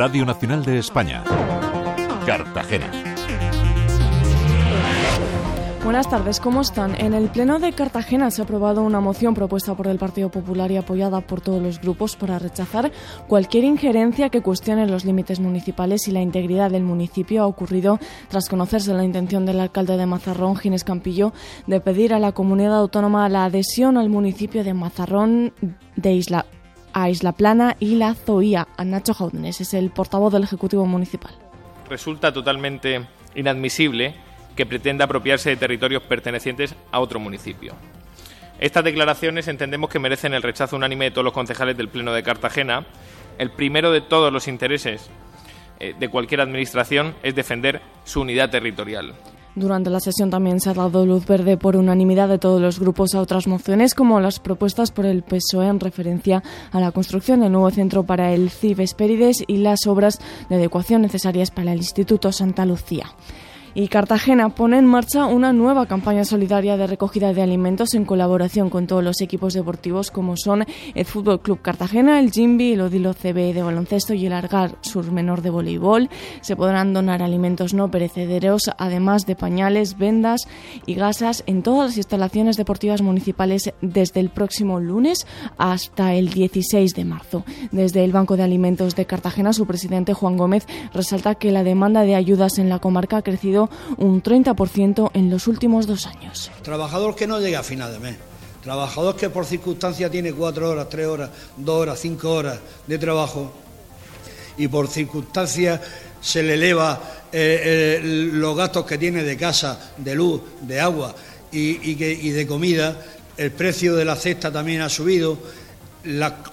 Radio Nacional de España. Cartagena. Buenas tardes, ¿cómo están? En el Pleno de Cartagena se ha aprobado una moción propuesta por el Partido Popular y apoyada por todos los grupos para rechazar cualquier injerencia que cuestione los límites municipales y la integridad del municipio. Ha ocurrido tras conocerse la intención del alcalde de Mazarrón, Ginés Campillo, de pedir a la comunidad autónoma la adhesión al municipio de Mazarrón de Isla a Isla Plana y la Zoía. A Nacho Jaudnes es el portavoz del Ejecutivo Municipal. Resulta totalmente inadmisible que pretenda apropiarse de territorios pertenecientes a otro municipio. Estas declaraciones entendemos que merecen el rechazo unánime de todos los concejales del Pleno de Cartagena. El primero de todos los intereses eh, de cualquier administración es defender su unidad territorial. Durante la sesión también se ha dado luz verde por unanimidad de todos los grupos a otras mociones, como las propuestas por el PSOE en referencia a la construcción del nuevo centro para el CIV Espérides y las obras de adecuación necesarias para el Instituto Santa Lucía. Y Cartagena pone en marcha una nueva campaña solidaria de recogida de alimentos en colaboración con todos los equipos deportivos como son el Fútbol Club Cartagena, el Jimby, el Odilo CB de baloncesto y el Argar Sur Menor de voleibol. Se podrán donar alimentos no perecederos, además de pañales, vendas y gasas en todas las instalaciones deportivas municipales desde el próximo lunes hasta el 16 de marzo. Desde el Banco de Alimentos de Cartagena, su presidente Juan Gómez resalta que la demanda de ayudas en la comarca ha crecido un 30% en los últimos dos años. Trabajador que no llega a final de mes. Trabajador que por circunstancia tiene cuatro horas, tres horas, dos horas, cinco horas de trabajo y por circunstancias se le eleva eh, eh, los gastos que tiene de casa, de luz, de agua y, de comida, el precio de la cesta también ha subido,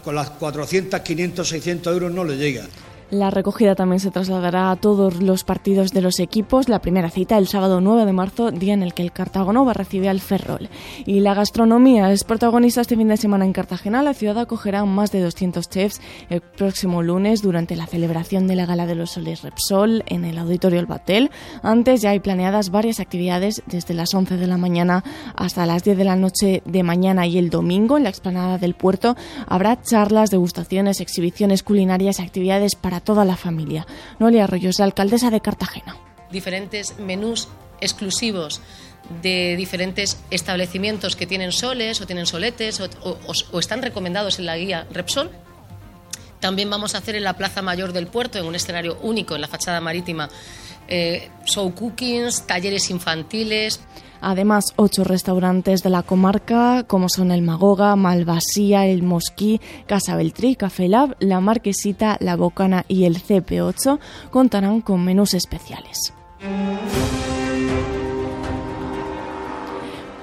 con las 400, 500, 600 euros no le llega. La recogida también se trasladará a todos los partidos de los equipos. La primera cita el sábado 9 de marzo, día en el que el Cartago va a recibir al Ferrol. Y la gastronomía es protagonista este fin de semana en Cartagena. La ciudad acogerá más de 200 chefs el próximo lunes durante la celebración de la Gala de los Soles Repsol en el Auditorio El Batel. Antes ya hay planeadas varias actividades desde las 11 de la mañana hasta las 10 de la noche de mañana y el domingo en la explanada del puerto. Habrá charlas, degustaciones, exhibiciones culinarias y actividades para toda la familia. Noelia Arroyos, la alcaldesa de Cartagena. Diferentes menús exclusivos de diferentes establecimientos que tienen soles o tienen soletes o, están recomendados en la guía Repsol. También vamos a hacer en la Plaza Mayor del Puerto, en un escenario único en la fachada marítima, eh, show cookings, talleres infantiles. Además, ocho restaurantes de la comarca, como son el Magoga, Malvasía, el Mosquí, Casa Beltrí, Café Lab, La Marquesita, La Bocana y el CP8, contarán con menús especiales.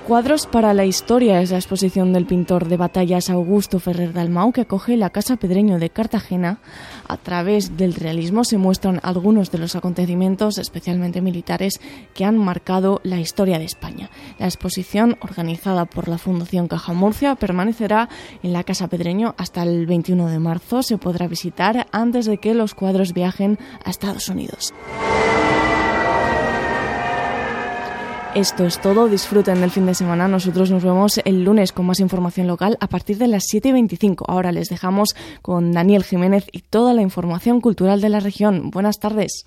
Cuadros para la historia es la exposición del pintor de batallas Augusto Ferrer Dalmau que acoge la Casa Pedreño de Cartagena. A través del realismo se muestran algunos de los acontecimientos, especialmente militares, que han marcado la historia de España. La exposición, organizada por la Fundación Caja Murcia, permanecerá en la Casa Pedreño hasta el 21 de marzo. Se podrá visitar antes de que los cuadros viajen a Estados Unidos. Esto es todo. Disfruten del fin de semana. Nosotros nos vemos el lunes con más información local a partir de las 7 y 25. Ahora les dejamos con Daniel Jiménez y toda la información cultural de la región. Buenas tardes.